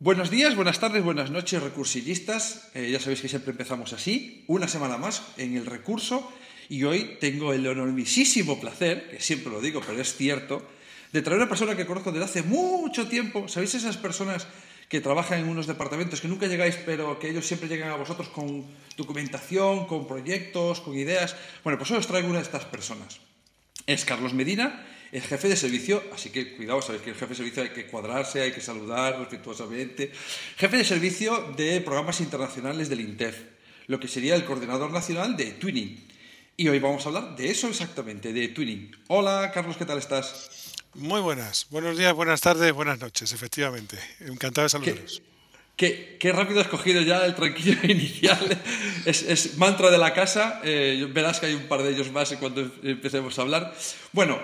Buenos días, buenas tardes, buenas noches, recursillistas. Eh, ya sabéis que siempre empezamos así, una semana más en el recurso. Y hoy tengo el enormísimo placer, que siempre lo digo, pero es cierto, de traer a una persona que conozco desde hace mucho tiempo. ¿Sabéis esas personas que trabajan en unos departamentos que nunca llegáis, pero que ellos siempre llegan a vosotros con documentación, con proyectos, con ideas? Bueno, pues hoy os traigo una de estas personas. Es Carlos Medina el jefe de servicio, así que cuidado, sabéis que el jefe de servicio hay que cuadrarse, hay que saludar respetuosamente. Jefe de servicio de programas internacionales del INTEF, lo que sería el coordinador nacional de Twinning. Y hoy vamos a hablar de eso exactamente, de Twinning. Hola, Carlos, ¿qué tal estás? Muy buenas. Buenos días, buenas tardes, buenas noches, efectivamente. Encantado de saludaros. Qué, qué, rápido has cogido ya el tranquillo inicial. Es, mantra de la casa. Eh, verás que hay un par de ellos más cuando empecemos a hablar. Bueno,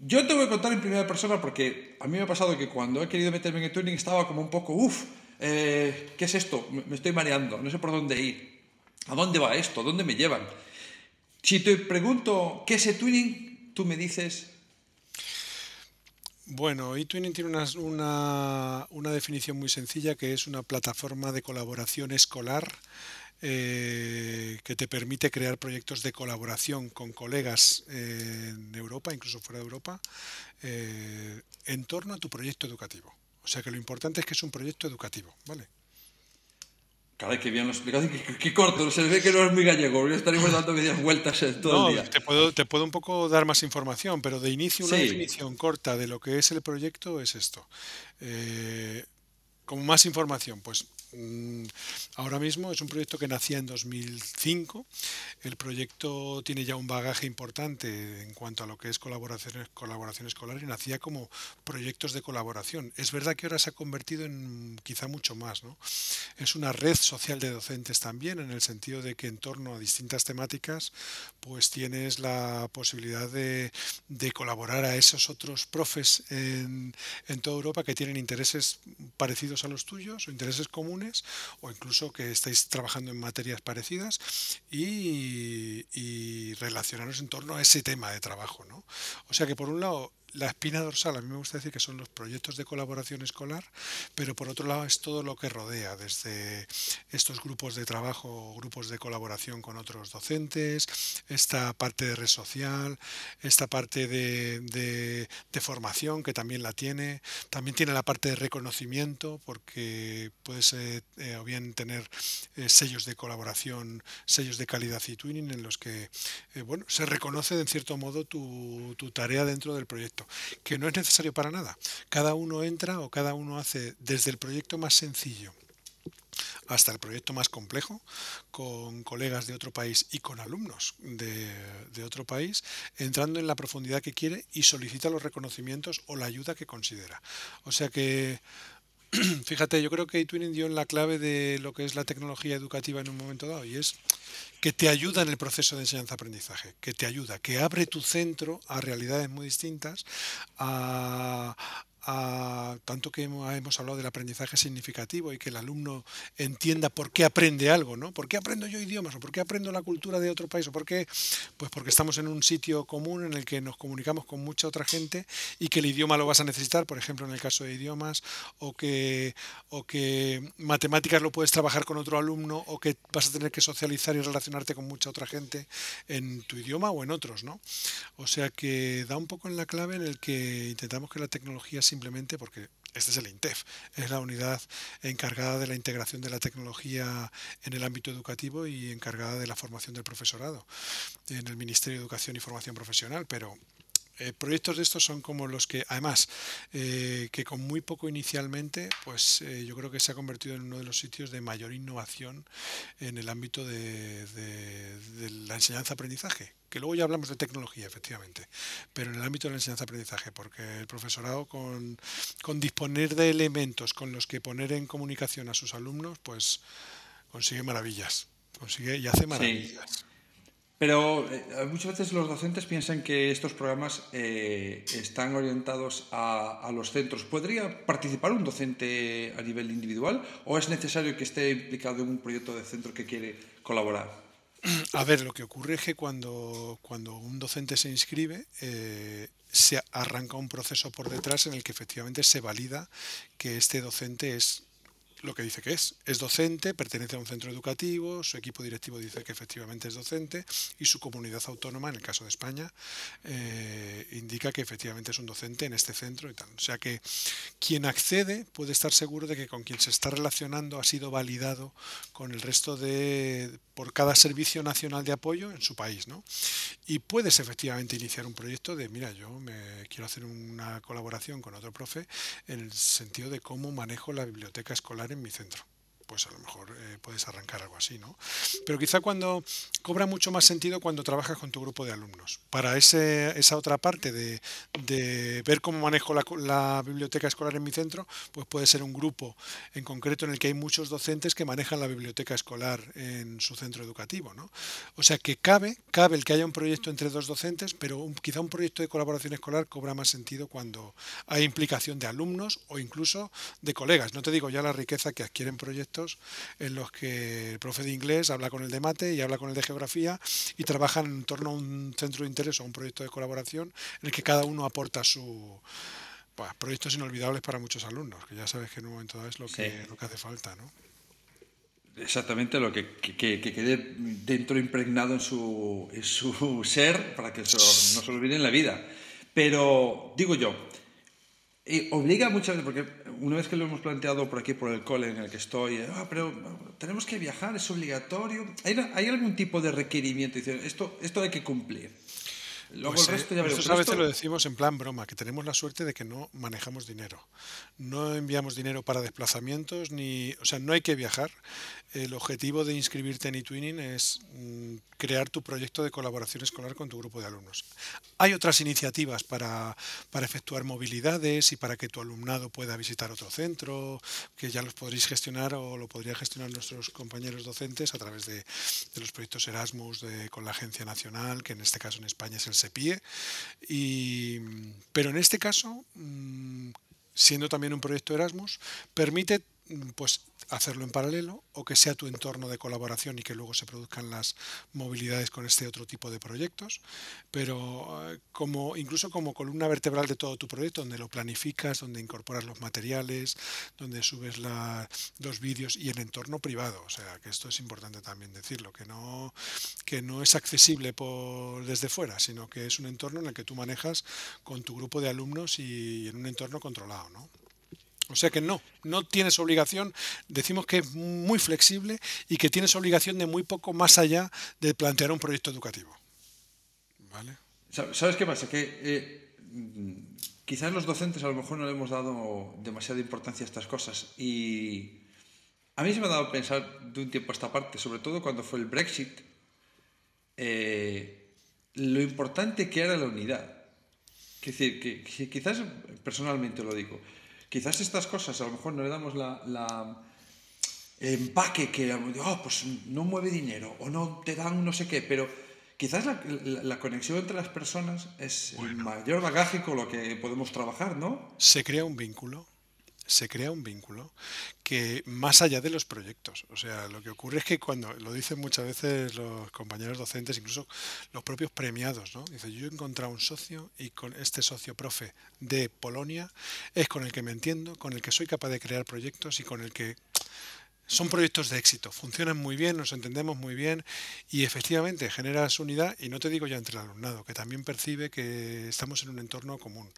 yo te voy a contar en primera persona porque a mí me ha pasado que cuando he querido meterme en el tuning estaba como un poco, uff, eh, ¿qué es esto? Me estoy mareando, no sé por dónde ir. ¿A dónde va esto? ¿Dónde me llevan? Si te pregunto qué es eTwinning, tú me dices... Bueno, eTwinning tiene una, una definición muy sencilla que es una plataforma de colaboración escolar eh, que te permite crear proyectos de colaboración con colegas eh, en Europa, incluso fuera de Europa, eh, en torno a tu proyecto educativo. O sea que lo importante es que es un proyecto educativo, ¿vale? Caray, qué bien lo explicado, qué, qué, corto, se ve que no es muy gallego, estaríamos dando medias vueltas todo el día. Te puedo, te puedo un poco dar más información, pero de inicio una definición corta de lo que es el proyecto es esto. como más información, pues ahora mismo es un proyecto que nacía en 2005. El proyecto tiene ya un bagaje importante en cuanto a lo que es colaboración, colaboración escolar y nacía como proyectos de colaboración. Es verdad que ahora se ha convertido en quizá mucho más. ¿no? Es una red social de docentes también, en el sentido de que en torno a distintas temáticas, pues tienes la posibilidad de, de colaborar a esos otros profes en, en toda Europa que tienen intereses parecidos a los tuyos o intereses comunes o incluso que estáis trabajando en materias parecidas y, y relacionaros en torno a ese tema de trabajo. ¿no? O sea que por un lado la espina dorsal, a mí me gusta decir que son los proyectos de colaboración escolar, pero por otro lado es todo lo que rodea, desde estos grupos de trabajo, grupos de colaboración con otros docentes, esta parte de red social, esta parte de, de, formación que también la tiene, también tiene la parte de reconocimiento, porque puedes eh, o bien tener eh, sellos de colaboración, sellos de calidad y twinning en los que eh, bueno, se reconoce en cierto modo tu, tu tarea dentro del proyecto que no es necesario para nada. Cada uno entra o cada uno hace desde el proyecto más sencillo hasta el proyecto más complejo, con colegas de otro país y con alumnos de, otro país, entrando en la profundidad que quiere y solicita los reconocimientos o la ayuda que considera. O sea que fíjate, yo creo que eTwinning dio en la clave de lo que es la tecnología educativa en un momento dado y es que te ayuda en el proceso de enseñanza-aprendizaje, que te ayuda, que abre tu centro a realidades muy distintas, a, tanto que hemos, hablado del aprendizaje significativo y que el alumno entienda por qué aprende algo, ¿no? ¿Por qué aprendo yo idiomas? ¿O por qué aprendo la cultura de otro país? ¿O por qué? Pues porque estamos en un sitio común en el que nos comunicamos con mucha otra gente y que el idioma lo vas a necesitar, por ejemplo, en el caso de idiomas, o que, o que matemáticas lo puedes trabajar con otro alumno, o que vas a tener que socializar y relacionarte con mucha otra gente en tu idioma o en otros, ¿no? O sea que da un poco en la clave en el que intentamos que la tecnología simplemente porque este es el INTEF, es la unidad encargada de la integración de la tecnología en el ámbito educativo y encargada de la formación del profesorado en el Ministerio de Educación y Formación Profesional, pero eh, proyectos de estos son como los que, además, eh, que con muy poco inicialmente, pues eh, yo creo que se ha convertido en uno de los sitios de mayor innovación en el ámbito de, de la enseñanza-aprendizaje, que luego ya hablamos de tecnología, efectivamente, pero en el ámbito de la enseñanza-aprendizaje, porque el profesorado con, con disponer de elementos con los que poner en comunicación a sus alumnos, pues consigue maravillas, consigue y hace maravillas. Pero eh, muchas veces los docentes piensan que estos programas eh, están orientados a, a, los centros. ¿Podría participar un docente a nivel individual o es necesario que esté implicado en un proyecto de centro que quiere colaborar? A ver, lo que ocurre es que cuando, cuando un docente se inscribe, eh, se arranca un proceso por detrás en el que efectivamente se valida que este docente es lo que dice que es. Es docente, pertenece a un centro educativo, su equipo directivo dice que efectivamente es docente y su comunidad autónoma, en el caso de España, eh, indica que efectivamente es un docente en este centro y tal. O sea que quien accede puede estar seguro de que con quien se está relacionando ha sido validado con el resto de por cada servicio nacional de apoyo en su país, ¿no? Y puedes efectivamente iniciar un proyecto de, mira, yo me quiero hacer una colaboración con otro profe en el sentido de cómo manejo la biblioteca escolar en mi centro pues a lo mejor eh, puedes arrancar algo así, ¿no? Pero quizá cuando cobra mucho más sentido cuando trabajas con tu grupo de alumnos. Para ese, esa otra parte de, de ver cómo manejo la, la, biblioteca escolar en mi centro, pues puede ser un grupo en concreto en el que hay muchos docentes que manejan la biblioteca escolar en su centro educativo, ¿no? O sea que cabe, cabe el que haya un proyecto entre dos docentes, pero quizá un proyecto de colaboración escolar cobra más sentido cuando hay implicación de alumnos o incluso de colegas. No te digo ya la riqueza que adquieren proyectos en los que el profe de inglés habla con el de mate y habla con el de geografía y trabajan en torno a un centro de interés o un proyecto de colaboración en el que cada uno aporta su proyectos inolvidables para muchos alumnos, que ya sabes que en un momento dado es lo que, lo que hace falta, ¿no? Exactamente lo que, que, quede dentro impregnado en su, en su ser para que eso no se olvide en la vida. Pero digo yo, y obliga muchas veces, porque una vez que lo hemos planteado por aquí, por el cole en el que estoy, ah, pero tenemos que viajar, es obligatorio. ¿Hay, hay algún tipo de requerimiento? Dicen, esto, esto hay que cumplir. Luego pues, el resto ya Nosotros a veces lo decimos en plan broma, que tenemos la suerte de que no manejamos dinero. No enviamos dinero para desplazamientos, ni, o sea, no hay que viajar. El objetivo de inscribirte en eTwinning es mm, crear tu proyecto de colaboración escolar con tu grupo de alumnos. Hay otras iniciativas para, para efectuar movilidades y para que tu alumnado pueda visitar otro centro, que ya los podréis gestionar o lo podrían gestionar nuestros compañeros docentes a través de, los proyectos Erasmus con la Agencia Nacional, que en este caso en España es el SEPIE. Pero en este caso, mm, siendo también un proyecto Erasmus, permite pues hacerlo en paralelo o que sea tu entorno de colaboración y que luego se produzcan las movilidades con este otro tipo de proyectos, pero eh, como incluso como columna vertebral de todo tu proyecto, donde lo planificas, donde incorporas los materiales, donde subes los vídeos y el entorno privado, o sea, que esto es importante también decirlo, que no que no es accesible por desde fuera, sino que es un entorno en el que tú manejas con tu grupo de alumnos y en un entorno controlado, ¿no? O sea que no, no tienes obligación, decimos que es muy flexible y que tienes obligación de muy poco más allá de plantear un proyecto educativo. ¿Vale? ¿Sabes qué pasa? Que eh, quizás los docentes a lo mejor no le hemos dado demasiada importancia a estas cosas y a mí se me ha dado a pensar de un tiempo a esta parte, sobre todo cuando fue el Brexit, eh, lo importante que era la unidad. Es decir, que quizás personalmente lo digo, quizás estas cosas a lo mejor no le damos la, el empaque que, oh, pues no mueve dinero o no te dan no sé qué, pero quizás la, conexión entre las personas es el mayor bagaje con lo que podemos trabajar, ¿no? Se crea un vínculo se crea un vínculo que más allá de los proyectos. O sea, lo que ocurre es que cuando lo dicen muchas veces los compañeros docentes, incluso los propios premiados, ¿no? Dice, yo he encontrado un socio y con este socio profe de Polonia es con el que me entiendo, con el que soy capaz de crear proyectos y con el que son proyectos de éxito, funcionan muy bien, nos entendemos muy bien y efectivamente generas unidad y no te digo ya entre el alumnado, que también percibe que estamos en un entorno común,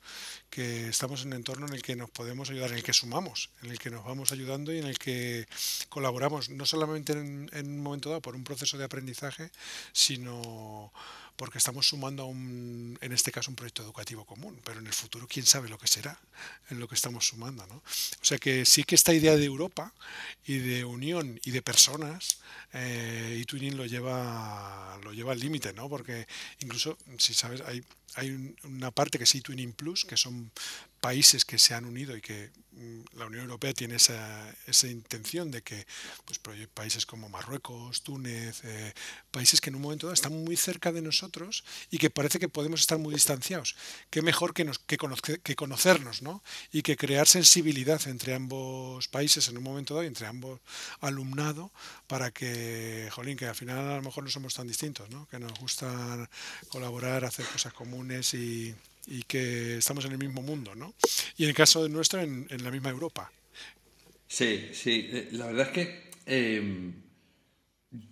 que estamos en un entorno en el que nos podemos ayudar, en el que sumamos, en el que nos vamos ayudando y en el que colaboramos, no solamente en, en un momento dado por un proceso de aprendizaje, sino porque estamos sumando a un, en este caso, un proyecto educativo común, pero en el futuro quién sabe lo que será en lo que estamos sumando, ¿no? O sea que sí que esta idea de Europa y de unión y de personas, eh, eTwinning lo lleva, lo lleva al límite, ¿no? Porque incluso, si sabes, hay hay una parte que es eTwinning Plus, que son países que se han unido y que mm, la Unión Europea tiene esa, esa intención de que pues, países como Marruecos, Túnez, eh, países que en un momento dado están muy cerca de nosotros y que parece que podemos estar muy distanciados. Qué mejor que, nos, que, que conocernos ¿no? y que crear sensibilidad entre ambos países en un momento dado y entre ambos alumnado para que, jolín, que al final a lo mejor no somos tan distintos, ¿no? que nos gusta colaborar, hacer cosas comunes y y que estamos en el mismo mundo, ¿no? Y en el caso de nuestro, en, la misma Europa. Sí, sí, eh, la verdad es que em,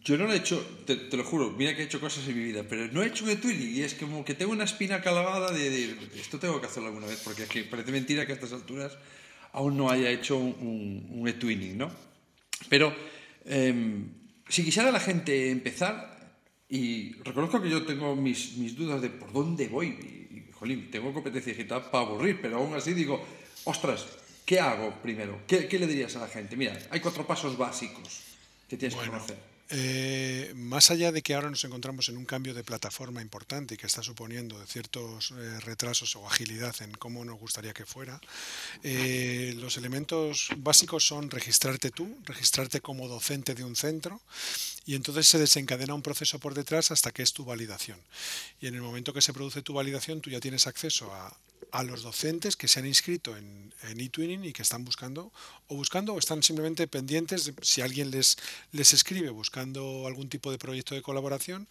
yo no lo he hecho, te, lo juro, mira que he hecho cosas en mi vida, pero no he hecho de Twilly y es como que tengo una espina calabada de, de, esto tengo que hacerlo alguna vez, porque es que parece mentira que a estas alturas aún no haya hecho un, un, e-twinning, ¿no? Pero em, si quisiera la gente empezar, y reconozco que yo tengo mis, mis dudas de por dónde voy, jolín, tengo competencia digital para aburrir, pero aún así digo, ostras, ¿qué hago primero? ¿Qué, le dirías a la gente? Mira, hay cuatro pasos básicos que tienes que conocer. Eh, más allá de que ahora nos encontramos en un cambio de plataforma importante y que está suponiendo ciertos eh, retrasos o agilidad en cómo nos gustaría que fuera, eh, los elementos básicos son registrarte tú, registrarte como docente de un centro y entonces se desencadena un proceso por detrás hasta que es tu validación. Y en el momento que se produce tu validación, tú ya tienes acceso a, a los docentes que se han inscrito en, en eTwinning y que están buscando o buscando o están simplemente pendientes si alguien les, les escribe buscando algún tipo de proyecto de colaboración.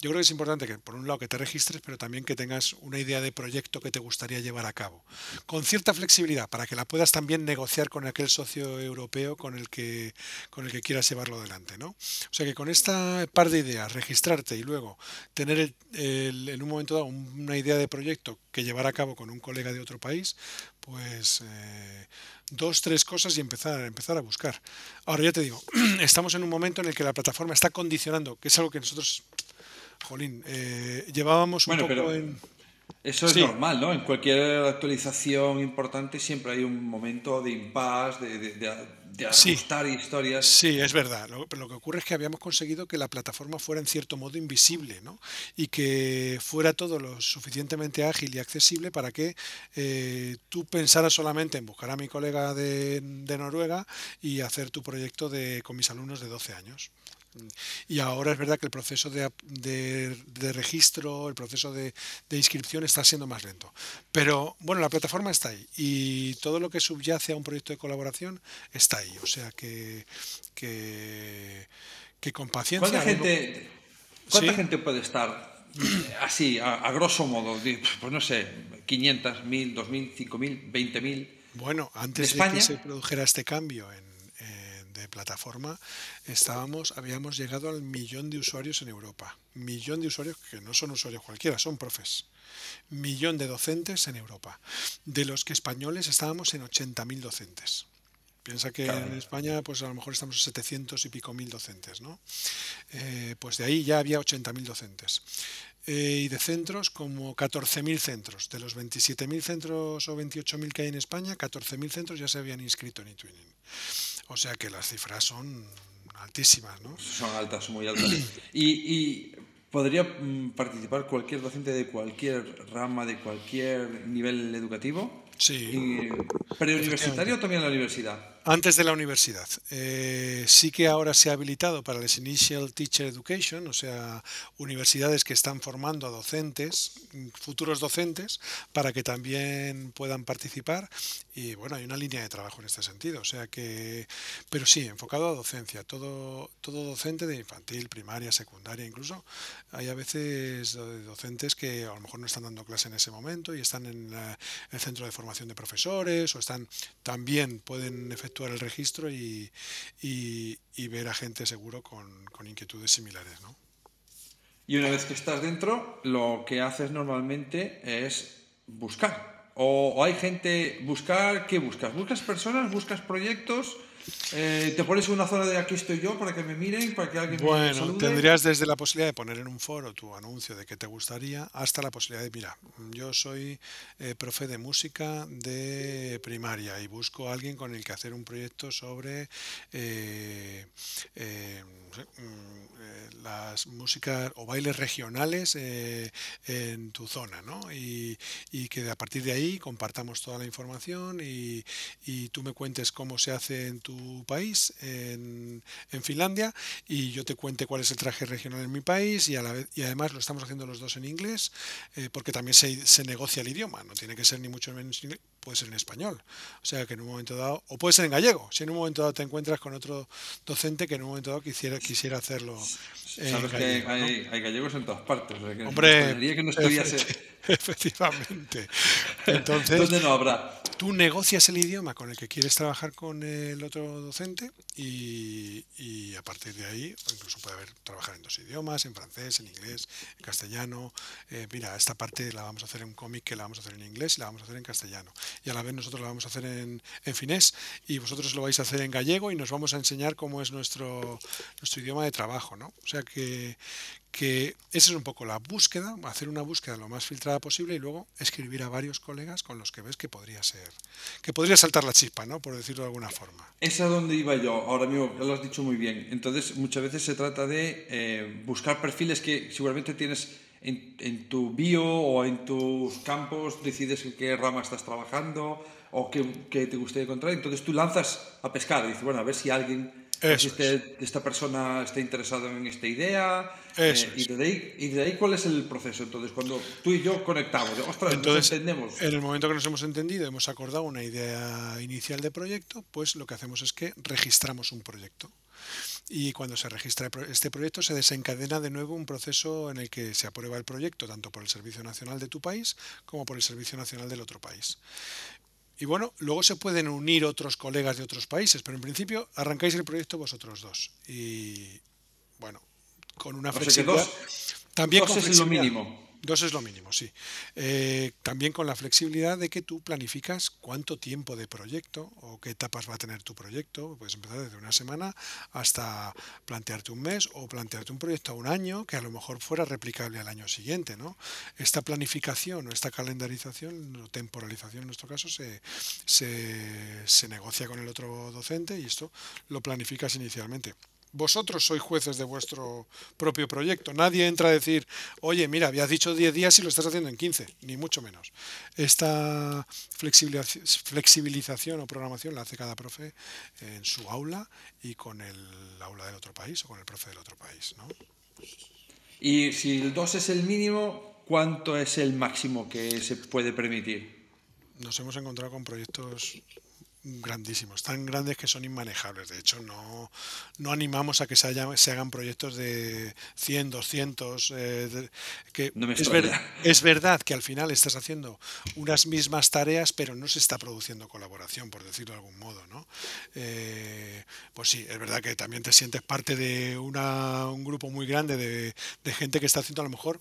Yo creo que es importante que, por un lado, que te registres, pero también que tengas una idea de proyecto que te gustaría llevar a cabo, con cierta flexibilidad, para que la puedas también negociar con aquel socio europeo con el que, con el que quieras llevarlo adelante. ¿no? O sea que con esta par de ideas, registrarte y luego tener en un momento dado una idea de proyecto que llevar a cabo con un colega de otro país, pues eh, dos, tres cosas y empezar, empezar a buscar. Ahora ya te digo, estamos en un momento en el que la plataforma está condicionando, que es algo que nosotros Jolín, eh, llevábamos un poco en... Eso es normal, ¿no? En cualquier actualización importante siempre hay un momento de impasse, de, de, ajustar historias. Sí, es verdad. Lo, lo, que ocurre es que habíamos conseguido que la plataforma fuera en cierto modo invisible, ¿no? Y que fuera todo lo suficientemente ágil y accesible para que eh, tú pensaras solamente en buscar a mi colega de, de Noruega y hacer tu proyecto de, con mis alumnos de 12 años. Y ahora es verdad que el proceso de, de, registro, el proceso de, inscripción está siendo más lento. Pero bueno, la plataforma está ahí y todo lo que subyace a un proyecto de colaboración está ahí. O sea que, que, con paciencia... ¿Cuánta, gente, ¿cuánta gente puede estar así, a, grosso modo? Pues no sé, 500, 1000, 2000, 5000, 20000. Bueno, antes de que se produjera este cambio en plataforma, estábamos, habíamos llegado al millón de usuarios en Europa. Millón de usuarios que no son usuarios cualquiera, son profes. Millón de docentes en Europa. De los que españoles estábamos en 80.000 docentes. Piensa que en España, pues a lo mejor estamos en 700 y pico mil docentes, ¿no? Eh, pues de ahí ya había 80.000 docentes. Eh, y de centros como 14.000 centros. De los 27.000 centros o 28.000 que hay en España, 14.000 centros ya se habían inscrito en eTwinning. O sea que las cifras son altísimas, ¿no? Son altas, muy altas. y, podría mm, participar cualquier docente de cualquier rama, de cualquier nivel educativo. Sí. ¿Preuniversitario o también en la universidad? Antes de la universidad. Eh, sí que ahora se ha habilitado para las Initial Teacher Education, o sea, universidades que están formando a docentes, futuros docentes, para que también puedan participar. Y bueno, hay una línea de trabajo en este sentido. O sea que, pero sí, enfocado a docencia. Todo, todo docente de infantil, primaria, secundaria, incluso. Hay a veces docentes que a lo mejor no están dando clase en ese momento y están en el centro de formación de profesores o están también pueden efectuar el registro y, ver a gente seguro con, inquietudes similares. ¿no? Y una vez que estás dentro, lo que haces normalmente es buscar. O, hay gente, buscar, ¿qué buscas? ¿Buscas personas? ¿Buscas proyectos? Eh, ¿Te pones una zona de aquí estoy yo para que me miren, para que alguien bueno, me salude? tendrías desde la posibilidad de poner en un foro tu anuncio de que te gustaría hasta la posibilidad de, mira, yo soy eh, profe de música de primaria y busco a alguien con el que hacer un proyecto sobre eh, mm, las músicas o bailes regionales en tu zona, ¿no? Y, y, que a partir de ahí compartamos toda la información y, y tú me cuentes cómo se hace en tu país, en, en, Finlandia, y yo te cuente cuál es el traje regional en mi país, y, a la vez, y además lo estamos haciendo los dos en inglés, eh, porque también se, se, negocia el idioma, no tiene que ser ni mucho menos inglés, puede ser en español. O sea que en un momento dado, o puede ser en gallego, si en un momento dado te encuentras con otro docente que en un momento dado quisiera, quisiera hacerlo. Sabes gallego, que hay, ¿no? hay, gallegos en todas partes. O sea que Hombre, que no estuviese... efectivamente. Entonces, ¿dónde no habrá? Tú negocias el idioma con el que quieres trabajar con el otro docente y, y, a partir de ahí, incluso puede haber trabajar en dos idiomas, en francés, en inglés, en castellano. Eh, mira, esta parte la vamos a hacer en un cómic que la vamos a hacer en inglés y la vamos a hacer en castellano. Y a la vez nosotros la vamos a hacer en, en finés y vosotros lo vais a hacer en gallego y nos vamos a enseñar cómo es nuestro, nuestro idioma de trabajo. ¿no? O sea que, que esa es un poco la búsqueda, hacer una búsqueda lo más filtrada posible y luego escribir a varios colegas con los que ves que podría ser, que podría saltar la chispa, ¿no? Por decirlo de alguna forma. Es a donde iba yo, ahora mismo, lo has dicho muy bien. Entonces, muchas veces se trata de eh, buscar perfiles que seguramente tienes en, en, tu bio o en tus campos, decides en qué rama estás trabajando o qué, qué te gustaría encontrar. Entonces tú lanzas a pescar y dices, bueno, a ver si alguien Eso este, es. esta persona está interesada en esta idea. Eh, y, de ahí, y de ahí, ¿cuál es el proceso? Entonces, cuando tú y yo conectamos, ostras, Entonces, nos entendemos. En el momento que nos hemos entendido, hemos acordado una idea inicial de proyecto, pues lo que hacemos es que registramos un proyecto. Y cuando se registra este proyecto se desencadena de nuevo un proceso en el que se aprueba el proyecto tanto por el Servicio Nacional de tu país como por el Servicio Nacional del otro país. Y bueno, luego se pueden unir otros colegas de otros países, pero en principio arrancáis el proyecto vosotros dos. Y bueno, con una flexibilidad. dos, también dos con es lo mínimo. Dos es lo mínimo, sí. Eh, también con la flexibilidad de que tú planificas cuánto tiempo de proyecto o qué etapas va a tener tu proyecto. Puedes empezar desde una semana hasta plantearte un mes o plantearte un proyecto a un año que a lo mejor fuera replicable al año siguiente. ¿no? Esta planificación o esta calendarización o temporalización en nuestro caso se, se, se negocia con el otro docente y esto lo planificas inicialmente vosotros sois jueces de vuestro propio proyecto. Nadie entra a decir, oye, mira, habías dicho 10 días y lo estás haciendo en 15, ni mucho menos. Esta flexibilización o programación la hace cada profe en su aula y con el aula del otro país o con el profe del otro país. ¿no? Y si el 2 es el mínimo, ¿cuánto es el máximo que se puede permitir? Nos hemos encontrado con proyectos grandísimos, tan grandes que son inmanejables. De hecho, no, no animamos a que se, haya, se, hagan proyectos de 100, 200. Eh, de, que no es, ver, es, verdad que al final estás haciendo unas mismas tareas, pero no se está produciendo colaboración, por decirlo de algún modo. ¿no? Eh, pues sí, es verdad que también te sientes parte de una, un grupo muy grande de, de, gente que está haciendo a lo mejor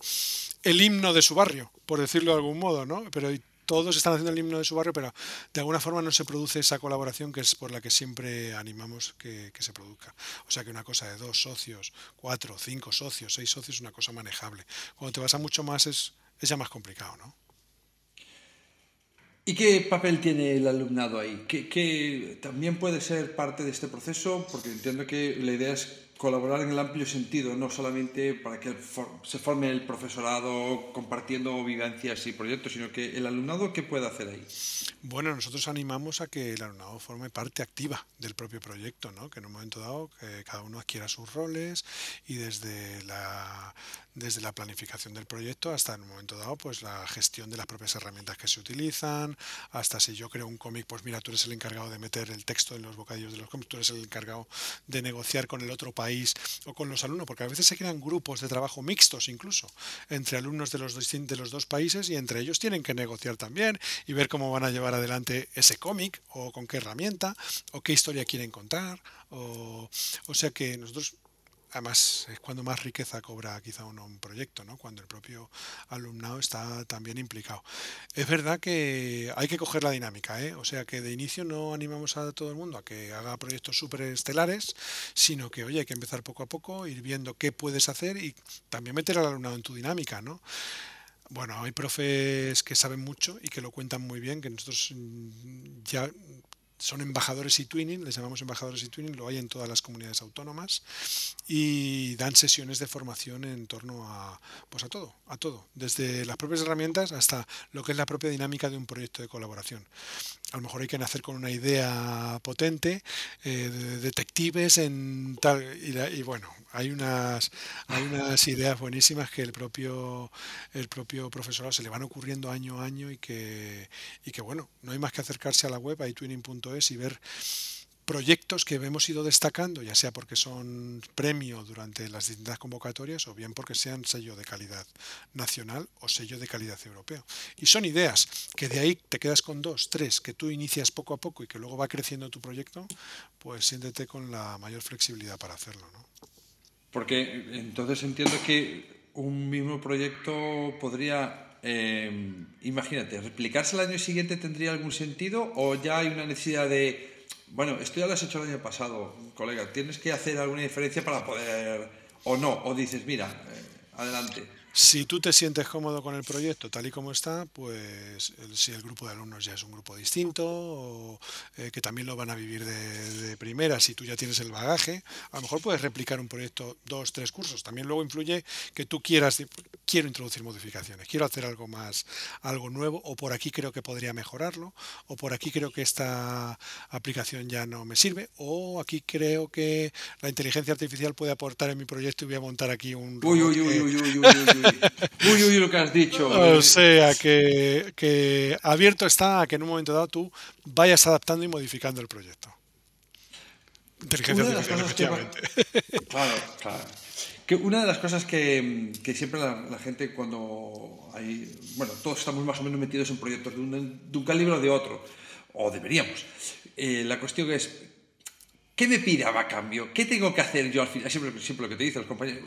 el himno de su barrio, por decirlo de algún modo, ¿no? Pero todos están haciendo el himno de su barrio, pero de alguna forma no se produce esa colaboración que es por la que siempre animamos que, se produzca. O sea que una cosa de dos socios, cuatro, cinco socios, seis socios es una cosa manejable. Cuando te vas a mucho más es, ya más complicado, ¿no? ¿Y qué papel tiene el alumnado ahí? ¿Qué, ¿Qué, también puede ser parte de este proceso? Porque entiendo que la idea es colaborar en el amplio sentido, no solamente para que se forme el profesorado compartiendo vivencias y proyectos, sino que el alumnado, ¿qué puede hacer ahí? Bueno, nosotros animamos a que el alumnado forme parte activa del propio proyecto, ¿no? que en un momento dado que cada uno adquiera sus roles y desde la, desde la planificación del proyecto hasta en un momento dado pues la gestión de las propias herramientas que se utilizan, hasta si yo creo un cómic, pues mira, tú eres el encargado de meter el texto en los bocadillos de los cómics, tú eres el encargado de negociar con el otro país o con los alumnos, porque a veces se crean grupos de trabajo mixtos incluso entre alumnos de los, de los dos países y entre ellos tienen que negociar también y ver cómo van a llevar adelante ese cómic o con qué herramienta o qué historia quieren contar. O, o sea que nosotros además es cuando más riqueza cobra quizá uno un proyecto, ¿no? cuando el propio alumnado está también implicado. Es verdad que hay que coger la dinámica, ¿eh? o sea que de inicio no animamos a todo el mundo a que haga proyectos súper estelares, sino que, oye, hay que empezar poco a poco, ir viendo qué puedes hacer y también meter al alumnado en tu dinámica, ¿no? Bueno, hay profes que saben mucho y que lo cuentan muy bien, que nosotros ya son embajadores y twinning, les llamamos embajadores y twinning, lo hay en todas las comunidades autónomas y dan sesiones de formación en torno a pues a todo, a todo, desde las propias herramientas hasta lo que es la propia dinámica de un proyecto de colaboración. A lo mejor hay que nacer con una idea potente, eh, de detectives en tal y, bueno, hay unas hay unas ideas buenísimas que el propio el propio profesorado se le van ocurriendo año a año y que y que bueno, no hay más que acercarse a la web, hay twinning.es y ver proyectos que hemos ido destacando, ya sea porque son premio durante las distintas convocatorias o bien porque sean sello de calidad nacional o sello de calidad europeo. Y son ideas que de ahí te quedas con dos, tres, que tú inicias poco a poco y que luego va creciendo tu proyecto, pues siéntete con la mayor flexibilidad para hacerlo. ¿no? Porque entonces entiendo que un mismo proyecto podría eh, imagínate, ¿replicarse el año siguiente tendría algún sentido o ya hay una necesidad de, bueno, esto ya lo has hecho el año pasado, colega, tienes que hacer alguna diferencia para poder, o no, o dices, mira, eh, adelante. Si tú te sientes cómodo con el proyecto tal y como está, pues si el grupo de alumnos ya es un grupo distinto, o, eh, que también lo van a vivir de, primera, si tú ya tienes el bagaje, a lo mejor puedes replicar un proyecto dos, tres cursos. También luego influye que tú quieras, quiero introducir modificaciones, quiero hacer algo más, algo nuevo, o por aquí creo que podría mejorarlo, o por aquí creo que esta aplicación ya no me sirve, o aquí creo que la inteligencia artificial puede aportar en mi proyecto y voy a montar aquí un... Uy, uy, uy, uy, uy, uy uy, uy, lo que has dicho. O sea, que, abierto está a que en un momento dado tú vayas adaptando y modificando el proyecto. Inteligencia artificial, efectivamente. claro, claro. Que una de las cosas que, siempre la, gente cuando hay... Bueno, todos estamos más o menos metidos en proyectos de un, de un calibre o de otro, o deberíamos. Eh, la cuestión es, ¿Qué me pide a cambio? ¿Qué tengo que hacer yo al final? Siempre, siempre lo que te dicen los compañeros.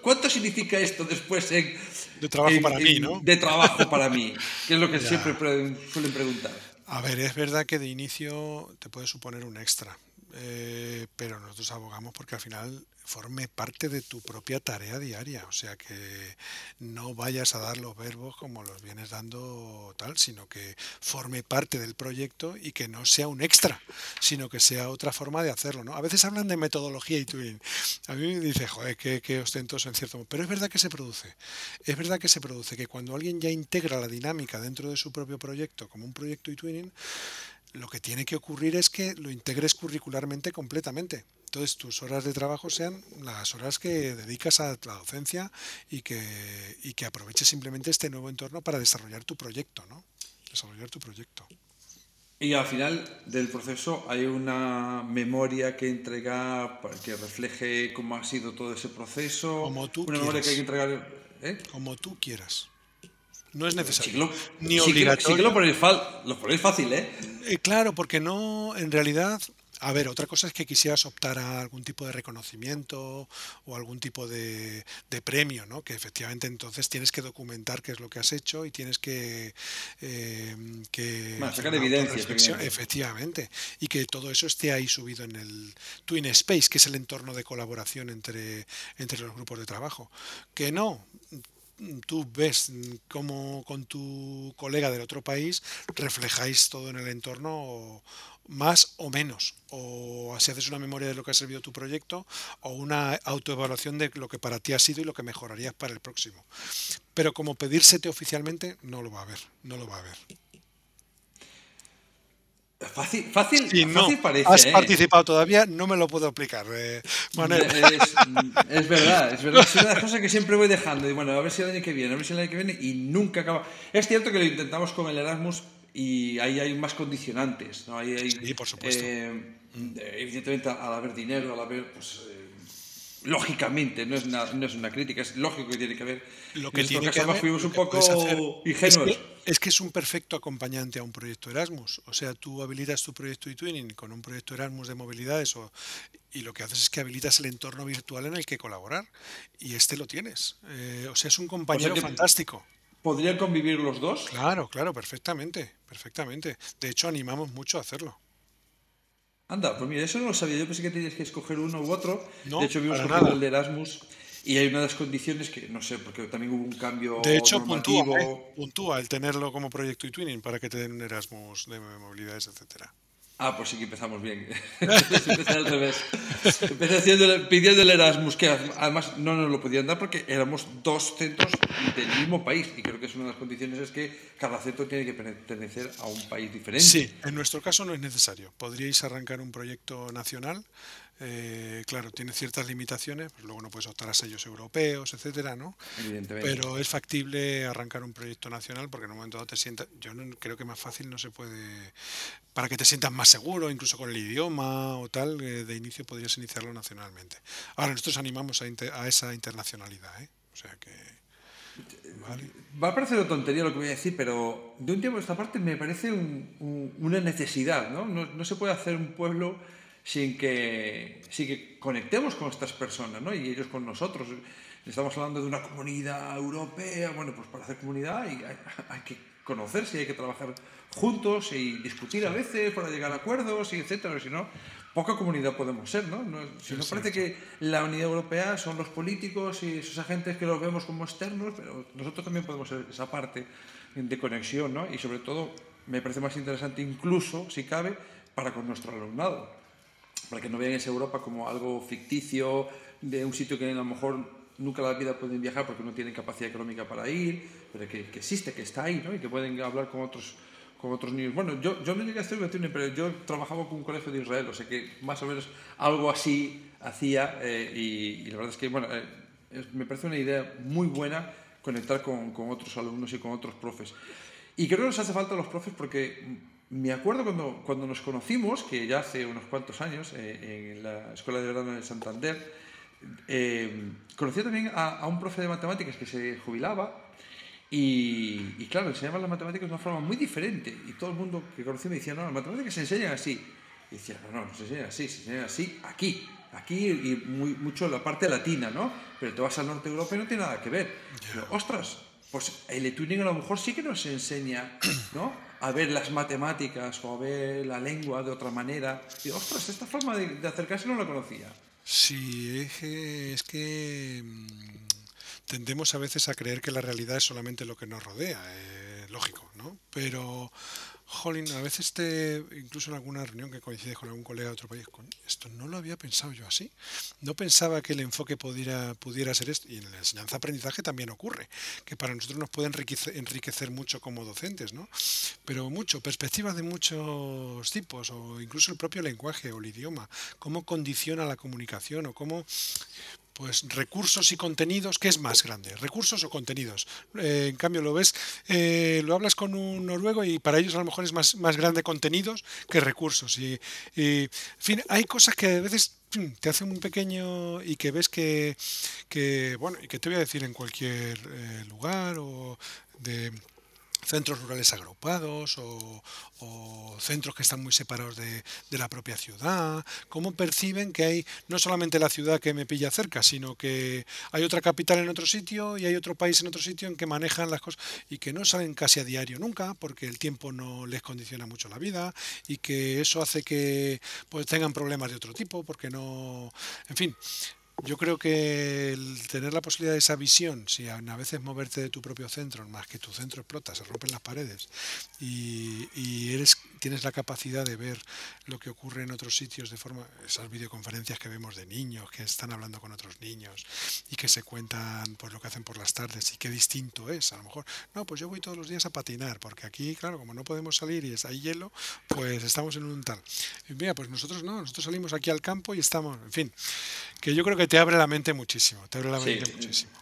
¿Cuánto, significa esto después en, de trabajo para mí, ¿no? De trabajo para mí, que es lo que siempre suelen preguntar. A ver, es verdad que de inicio te puede suponer un extra, eh, pero nosotros abogamos porque al final forme parte de tu propia tarea diaria, o sea que no vayas a dar los verbos como los vienes dando tal, sino que forme parte del proyecto y que no sea un extra, sino que sea otra forma de hacerlo. ¿no? A veces hablan de metodología y twinning. A mí me dice, joder, qué, qué ostentoso en cierto modo. Pero es verdad que se produce. Es verdad que se produce, que cuando alguien ya integra la dinámica dentro de su propio proyecto como un proyecto y twinning, lo que tiene que ocurrir es que lo integres curricularmente completamente. Entonces tus horas de trabajo sean las horas que dedicas a la docencia y que, y que aproveches simplemente este nuevo entorno para desarrollar tu proyecto, ¿no? Desarrollar tu proyecto. Y al final del proceso hay una memoria que entrega que refleje cómo ha sido todo ese proceso. Como tú una memoria que hay que entregar. ¿eh? Como tú quieras. No es necesario. ni obligatorio. Sí que, lo, ponéis, fácil, ¿eh? ¿eh? Claro, porque no, en realidad, a ver, otra cosa es que quisieras optar a algún tipo de reconocimiento o algún tipo de, premio, ¿no? Que efectivamente entonces tienes que documentar qué es lo que has hecho y tienes que... Eh, sacar evidencia. Efectivamente. Y que todo eso esté ahí subido en el Twin Space, que es el entorno de colaboración entre, entre los grupos de trabajo. Que no, tú ves cómo con tu colega del otro país reflejáis todo en el entorno más o menos, o si haces una memoria de lo que ha servido tu proyecto, o una autoevaluación de lo que para ti ha sido y lo que mejorarías para el próximo. Pero como pedírsete oficialmente, no lo va a haber, no lo va a haber. Fácil, fácil, parece. Has ¿eh? participado todavía, no me lo puedo aplicar. Eh, es, verdad, es verdad. Es una de las cosas que siempre voy dejando. Y bueno, a ver si el año que viene, a ver si el año que viene, y nunca acaba. Es cierto que lo intentamos con el Erasmus y ahí hay más condicionantes. ¿no? hay, sí, por supuesto. Eh, evidentemente, al haber dinero, al haber. Pues, lógicamente, no es, una, no es una crítica, es lógico que tiene que haber. Lo que tiene que fuimos un poco ingenuos Es que es un perfecto acompañante a un proyecto Erasmus. O sea, tú habilitas tu proyecto eTwinning con un proyecto Erasmus de movilidades o, y lo que haces es que habilitas el entorno virtual en el que colaborar. Y este lo tienes. Eh, o sea, es un compañero fantástico. ¿Podrían convivir los dos? Claro, claro, perfectamente, perfectamente. De hecho, animamos mucho a hacerlo. Anda, pues mira, eso no lo sabía. Yo pensé que tenías que escoger uno u otro. de hecho, vimos el de Erasmus. Y hay una de las condiciones que, no sé, porque también hubo un cambio. De hecho, puntúa, ¿eh? puntúa el tenerlo como proyecto y twinning para que te den un Erasmus de movilidades, etcétera. Ah, pues sí que empezamos bien. Empecé al revés. Empecé pidiendo el Erasmus, que además no nos lo podían dar porque éramos dos centros del mismo país. Y creo que es una de las condiciones es que cada centro tiene que pertenecer a un país diferente. Sí, en nuestro caso no es necesario. Podríais arrancar un proyecto nacional eh, claro, tiene ciertas limitaciones, pues luego no puedes optar a sellos europeos, etcétera, ¿no? Evidentemente. Pero es factible arrancar un proyecto nacional porque en un momento dado te sientas. Yo no, creo que más fácil no se puede. Para que te sientas más seguro, incluso con el idioma o tal, eh, de inicio podrías iniciarlo nacionalmente. Ahora, nosotros animamos a, esa internacionalidad, ¿eh? O sea que. Va a parecer una tontería lo que voy a decir, pero de un tiempo a esta parte me parece una necesidad, ¿no? ¿no? No se puede hacer un pueblo sin que, sin que conectemos con estas personas ¿no? y ellos con nosotros. Estamos hablando de una comunidad europea, bueno, pues para hacer comunidad hay, hay, que conocerse, hay que trabajar juntos y discutir a veces para llegar a acuerdos y etcétera, si no, poca comunidad podemos ser, ¿no? si nos parece que la Unidad Europea son los políticos y esos agentes que los vemos como externos, pero nosotros también podemos ser esa parte de conexión, ¿no? Y sobre todo, me parece más interesante incluso, si cabe, para con nuestro alumnado para que no vean esa Europa como algo ficticio, de un sitio que a lo mejor nunca en la vida pueden viajar porque no tienen capacidad económica para ir, pero que, existe, que está ahí, ¿no? y que pueden hablar con otros, con otros niños. Bueno, yo, yo no llegué a hacer pero yo trabajaba con un colegio de Israel, o sea que más o menos algo así hacía, eh, y, la verdad es que, bueno, eh, me parece una idea muy buena conectar con, con otros alumnos y con otros profes. Y creo que nos hace falta a los profes porque me acuerdo cuando, cuando nos conocimos, que ya hace unos cuantos años, eh, en la Escuela de Verano de Santander, eh, conocí también a, un profe de matemáticas que se jubilaba y, y, claro, enseñaba las matemáticas de una forma muy diferente y todo el mundo que conocí me decía, no, las matemáticas se enseñan así. Y decía, no, no, no se enseñan así, se enseñan así aquí, aquí y muy, mucho la parte latina, ¿no? Pero te vas al norte de Europa y no tiene nada que ver. Pero, ostras, pues el eTuning a lo mejor sí que nos enseña, ¿no? A ver las matemáticas o a ver la lengua de otra manera. Y ostras, esta forma de, acercarse no la conocía. Sí, es que, mm, tendemos a veces a creer que la realidad es solamente lo que nos rodea, eh, lógico, ¿no? Pero Jolín, a veces te, incluso en alguna reunión que coincides con algún colega de otro país, con esto no lo había pensado yo así. No pensaba que el enfoque pudiera, pudiera ser esto. Y en la enseñanza-aprendizaje también ocurre, que para nosotros nos puede enriquecer, enriquecer mucho como docentes, ¿no? Pero mucho, perspectivas de muchos tipos, o incluso el propio lenguaje o el idioma, cómo condiciona la comunicación o cómo pues recursos y contenidos, ¿qué es más grande? ¿Recursos o contenidos? Eh, en cambio, lo ves, eh, lo hablas con un noruego y para ellos a lo mejor es más, más grande contenidos que recursos. Y, en fin, hay cosas que a veces te hacen muy pequeño y que ves que, que bueno, y que te voy a decir en cualquier eh, lugar o de centros rurales agrupados o, centros que están muy separados de, la propia ciudad, cómo perciben que hay no solamente la ciudad que me pilla cerca, sino que hay otra capital en otro sitio y hay otro país en otro sitio en que manejan las cosas y que no salen casi a diario nunca porque el tiempo no les condiciona mucho la vida y que eso hace que pues, tengan problemas de otro tipo porque no, en fin, yo creo que tener la posibilidad de esa visión, si a veces moverte de tu propio centro, más que tu centro explota, se rompen las paredes y, eres tienes la capacidad de ver lo que ocurre en otros sitios de forma, esas videoconferencias que vemos de niños que están hablando con otros niños y que se cuentan pues lo que hacen por las tardes y qué distinto es, a lo mejor, no, pues yo voy todos los días a patinar, porque aquí, claro, como no podemos salir y hay hielo, pues estamos en un tal. Mira, pues nosotros no, nosotros salimos aquí al campo y estamos, en fin, que yo creo que te abre la mente muchísimo, te abre la mente muchísimo.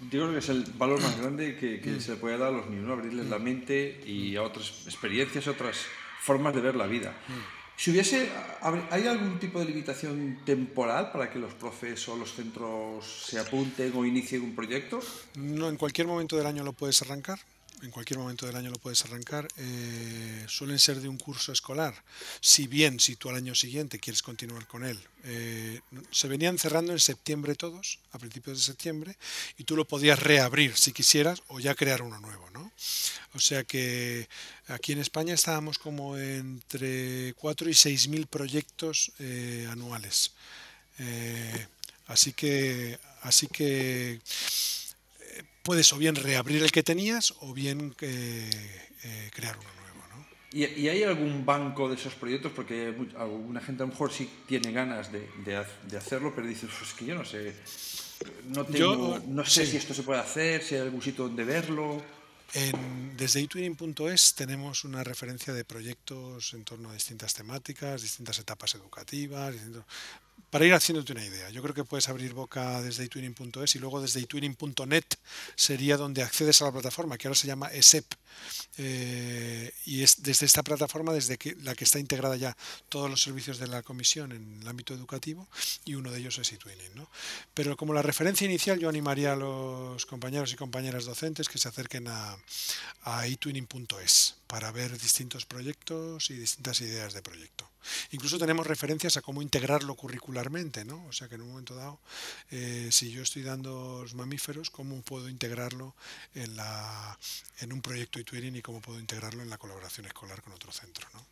Yo creo que es el valor más grande que, que mm. se puede dar a los niños, abrirles la mente y a otras experiencias, otras formas de ver la vida. Si hubiese, ¿hay algún tipo de limitación temporal para que los profes o los centros se apunten o inicien un proyecto? No, en cualquier momento del año lo puedes arrancar. En cualquier momento del año lo puedes arrancar, eh, suelen ser de un curso escolar. Si bien, si tú al año siguiente quieres continuar con él, eh, se venían cerrando en septiembre todos, a principios de septiembre, y tú lo podías reabrir si quisieras o ya crear uno nuevo, ¿no? O sea que aquí en España estábamos como entre 4 y 6 mil proyectos eh, anuales. así que, así que puedes o bien reabrir el que tenías o bien eh, eh, crear uno nuevo. ¿no? ¿Y, hay algún banco de esos proyectos? Porque alguna gente a lo mejor sí tiene ganas de, hacerlo, pero dices, pues es que yo no sé, no, tengo, no sé si esto se puede hacer, si hay algún sitio donde verlo. En, desde itwinning.es tenemos una referencia de proyectos en torno a distintas temáticas, distintas etapas educativas, para ir haciéndote una idea. Yo creo que puedes abrir boca desde itwinning.es y luego desde itwinning.net sería donde accedes a la plataforma, que ahora se llama ESEP. Eh, y es desde esta plataforma desde que, la que está integrada ya todos los servicios de la comisión en el ámbito educativo y uno de ellos es eTwinning. ¿no? Pero como la referencia inicial yo animaría a los compañeros y compañeras docentes que se acerquen a, a itwinning.es para ver distintos proyectos y distintas ideas de proyecto. Incluso tenemos referencias a cómo integrarlo curricularmente, ¿no? O sea que en un momento dado, eh, si yo estoy dando los mamíferos, ¿cómo puedo integrarlo en un proyecto Twitter y cómo puedo integrarlo en la colaboración escolar con otro centro, ¿no?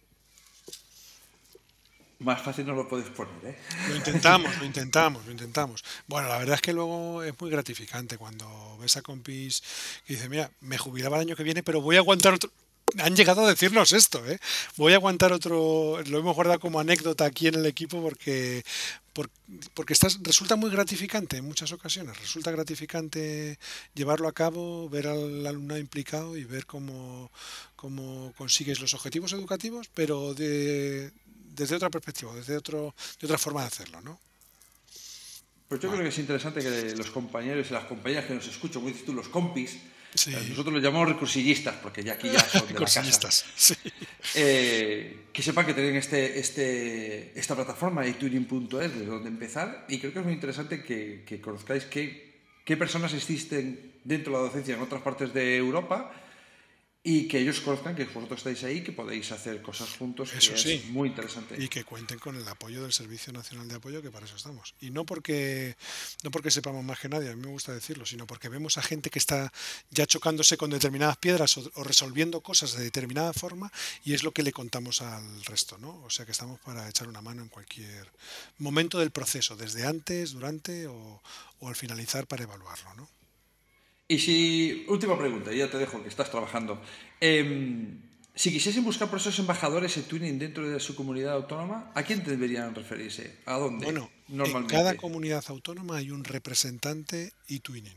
Más fácil no lo puedes poner, ¿eh? Lo intentamos, lo intentamos, lo intentamos. Bueno, la verdad es que luego es muy gratificante cuando ves a compis que dice, mira, me jubilaba el año que viene, pero voy a aguantar otro, han llegado a decirnos esto. ¿eh? Voy a aguantar otro, lo hemos guardado como anécdota aquí en el equipo porque, porque resulta muy gratificante en muchas ocasiones. Resulta gratificante llevarlo a cabo, ver al alumnado implicado y ver cómo, cómo consigues los objetivos educativos, pero de, desde otra perspectiva, desde otro, de otra forma de hacerlo. ¿no? Pues yo creo que es interesante que los compañeros y las compañeras que nos escuchan, como dices tú, los compis, eh, nosotros los llamamos recursillistas, porque ya aquí ya son de la casa. Eh, que sepan que tienen este, este, esta plataforma, ituning.es, desde donde empezar, y creo que es muy interesante que, que conozcáis qué, qué personas existen dentro de la docencia en otras partes de Europa y que ellos conozcan que vosotros estáis ahí, que podéis hacer cosas juntos, eso que sí. es muy interesante. Y que cuenten con el apoyo del Servicio Nacional de Apoyo, que para eso estamos. Y no porque, no porque sepamos más que nadie, a mí me gusta decirlo, sino porque vemos a gente que está ya chocándose con determinadas piedras o, resolviendo cosas de determinada forma y es lo que le contamos al resto, ¿no? O sea que estamos para echar una mano en cualquier momento del proceso, desde antes, durante o, o al finalizar para evaluarlo, ¿no? Y si, última pregunta, ya te dejo que estás trabajando. Em, si quisiesen buscar por esos embajadores en Twinning dentro de su comunidad autónoma, ¿a quién deberían referirse? ¿A dónde? Bueno, en cada comunidad autónoma hay un representante eTwinning.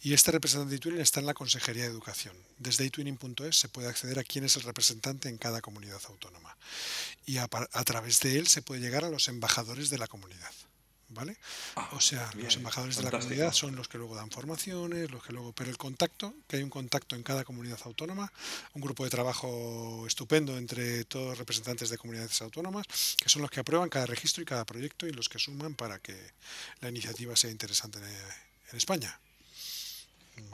Y este representante eTwinning está en la Consejería de Educación. Desde eTwinning.es se puede acceder a quién es el representante en cada comunidad autónoma. Y a través de él se puede llegar a los embajadores de la comunidad. ¿Vale? Ah, o sea, los embajadores de la comunidad son los que luego dan formaciones, los que luego, pero el contacto, que hay un contacto en cada comunidad autónoma, un grupo de trabajo estupendo entre todos los representantes de comunidades autónomas, que son los que aprueban cada registro y cada proyecto y los que suman para que la iniciativa sea interesante en, España.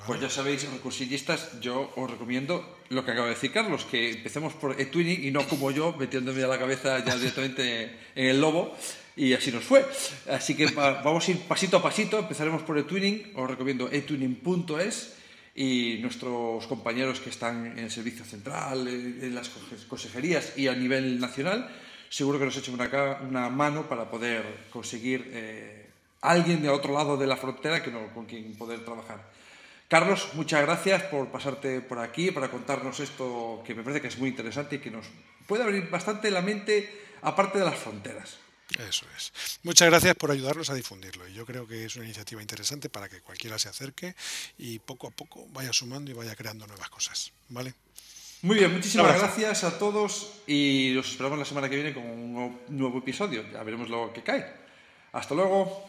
Pues ya sabéis, recursillistas, yo os recomiendo lo que acaba de decir Carlos, que empecemos por eTwinning y no como yo, metiéndome a la cabeza ya directamente en el lobo, y así nos fue. Así que vamos a ir pasito a pasito, empezaremos por eTwinning, os recomiendo etwinning.es y nuestros compañeros que están en el servicio central, en las consejerías y a nivel nacional, seguro que nos echan una, una mano para poder conseguir eh, alguien de otro lado de la frontera que no, con quien poder trabajar. Carlos, muchas gracias por pasarte por aquí, para contarnos esto que me parece que es muy interesante y que nos puede abrir bastante la mente aparte de las fronteras. Eso es. Muchas gracias por ayudarnos a difundirlo. Y yo creo que es una iniciativa interesante para que cualquiera se acerque y poco a poco vaya sumando y vaya creando nuevas cosas. ¿Vale? Muy bien, muchísimas gracias a todos y los esperamos la semana que viene con un nuevo episodio. Ya veremos lo que cae. Hasta luego.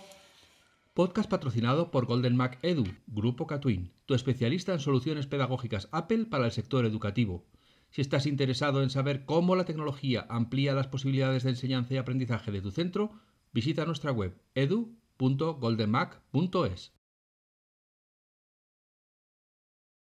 Podcast patrocinado por Golden Mac Edu, Grupo Catwin, tu especialista en soluciones pedagógicas Apple para el sector educativo. Si estás interesado en saber cómo la tecnología amplía las posibilidades de enseñanza y aprendizaje de tu centro, visita nuestra web edu.goldenmac.es.